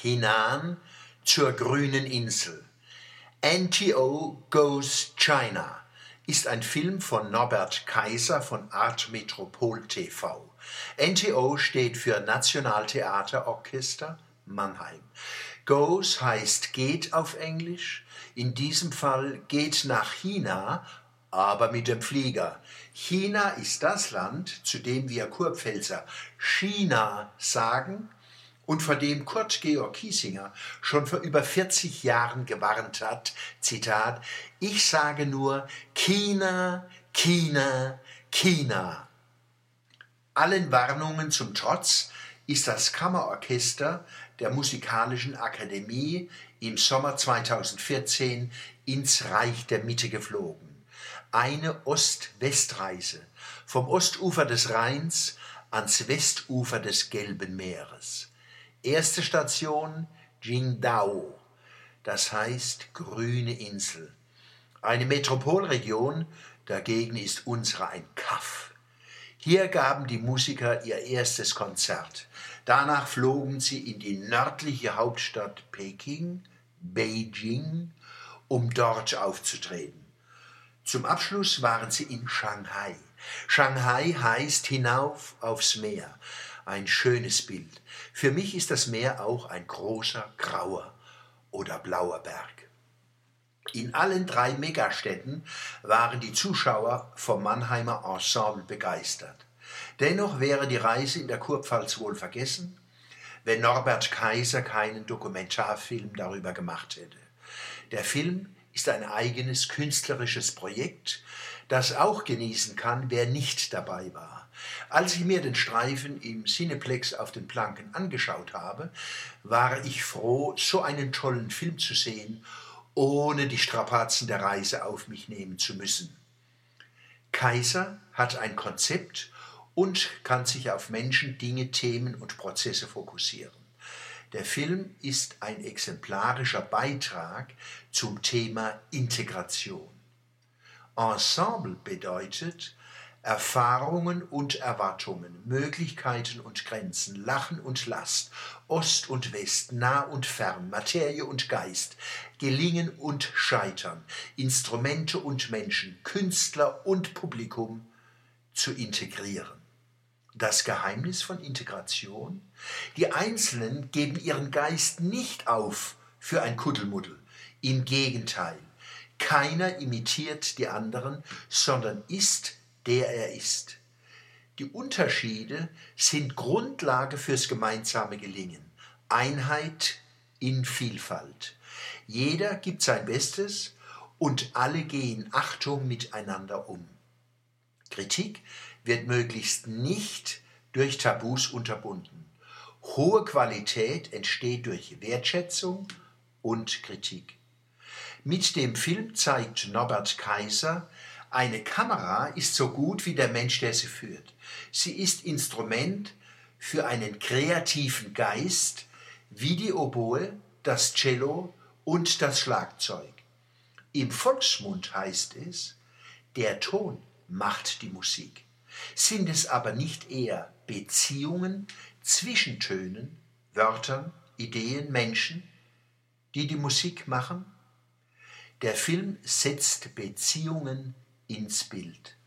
Hinan zur grünen Insel. NTO Goes China ist ein Film von Norbert Kaiser von Art Metropol TV. NTO steht für Nationaltheaterorchester Mannheim. Goes heißt geht auf Englisch, in diesem Fall geht nach China, aber mit dem Flieger. China ist das Land, zu dem wir Kurpfälzer China sagen und vor dem Kurt Georg Kiesinger schon vor über 40 Jahren gewarnt hat, Zitat, ich sage nur China, China, China. Allen Warnungen zum Trotz ist das Kammerorchester der Musikalischen Akademie im Sommer 2014 ins Reich der Mitte geflogen. Eine Ost-West-Reise vom Ostufer des Rheins ans Westufer des Gelben Meeres. Erste Station Jingdao, das heißt grüne Insel. Eine Metropolregion, dagegen ist unsere ein Kaff. Hier gaben die Musiker ihr erstes Konzert. Danach flogen sie in die nördliche Hauptstadt Peking, Beijing, um dort aufzutreten. Zum Abschluss waren sie in Shanghai. Shanghai heißt hinauf aufs Meer ein schönes Bild. Für mich ist das Meer auch ein großer grauer oder blauer Berg. In allen drei Megastädten waren die Zuschauer vom Mannheimer Ensemble begeistert. Dennoch wäre die Reise in der Kurpfalz wohl vergessen, wenn Norbert Kaiser keinen Dokumentarfilm darüber gemacht hätte. Der Film ist ein eigenes künstlerisches Projekt, das auch genießen kann, wer nicht dabei war. Als ich mir den Streifen im Cineplex auf den Planken angeschaut habe, war ich froh, so einen tollen Film zu sehen, ohne die Strapazen der Reise auf mich nehmen zu müssen. Kaiser hat ein Konzept und kann sich auf Menschen, Dinge, Themen und Prozesse fokussieren. Der Film ist ein exemplarischer Beitrag zum Thema Integration. Ensemble bedeutet, Erfahrungen und Erwartungen, Möglichkeiten und Grenzen, Lachen und Last, Ost und West, nah und fern, Materie und Geist, Gelingen und Scheitern, Instrumente und Menschen, Künstler und Publikum zu integrieren. Das Geheimnis von Integration? Die Einzelnen geben ihren Geist nicht auf für ein Kuddelmuddel. Im Gegenteil, keiner imitiert die anderen, sondern ist der er ist. Die Unterschiede sind Grundlage fürs gemeinsame Gelingen. Einheit in Vielfalt. Jeder gibt sein Bestes und alle gehen Achtung miteinander um. Kritik wird möglichst nicht durch Tabus unterbunden. Hohe Qualität entsteht durch Wertschätzung und Kritik. Mit dem Film zeigt Norbert Kaiser, eine Kamera ist so gut wie der Mensch, der sie führt. Sie ist Instrument für einen kreativen Geist wie die Oboe, das Cello und das Schlagzeug. Im Volksmund heißt es, der Ton macht die Musik. Sind es aber nicht eher Beziehungen zwischen Tönen, Wörtern, Ideen, Menschen, die die Musik machen? Der Film setzt Beziehungen ins Bild.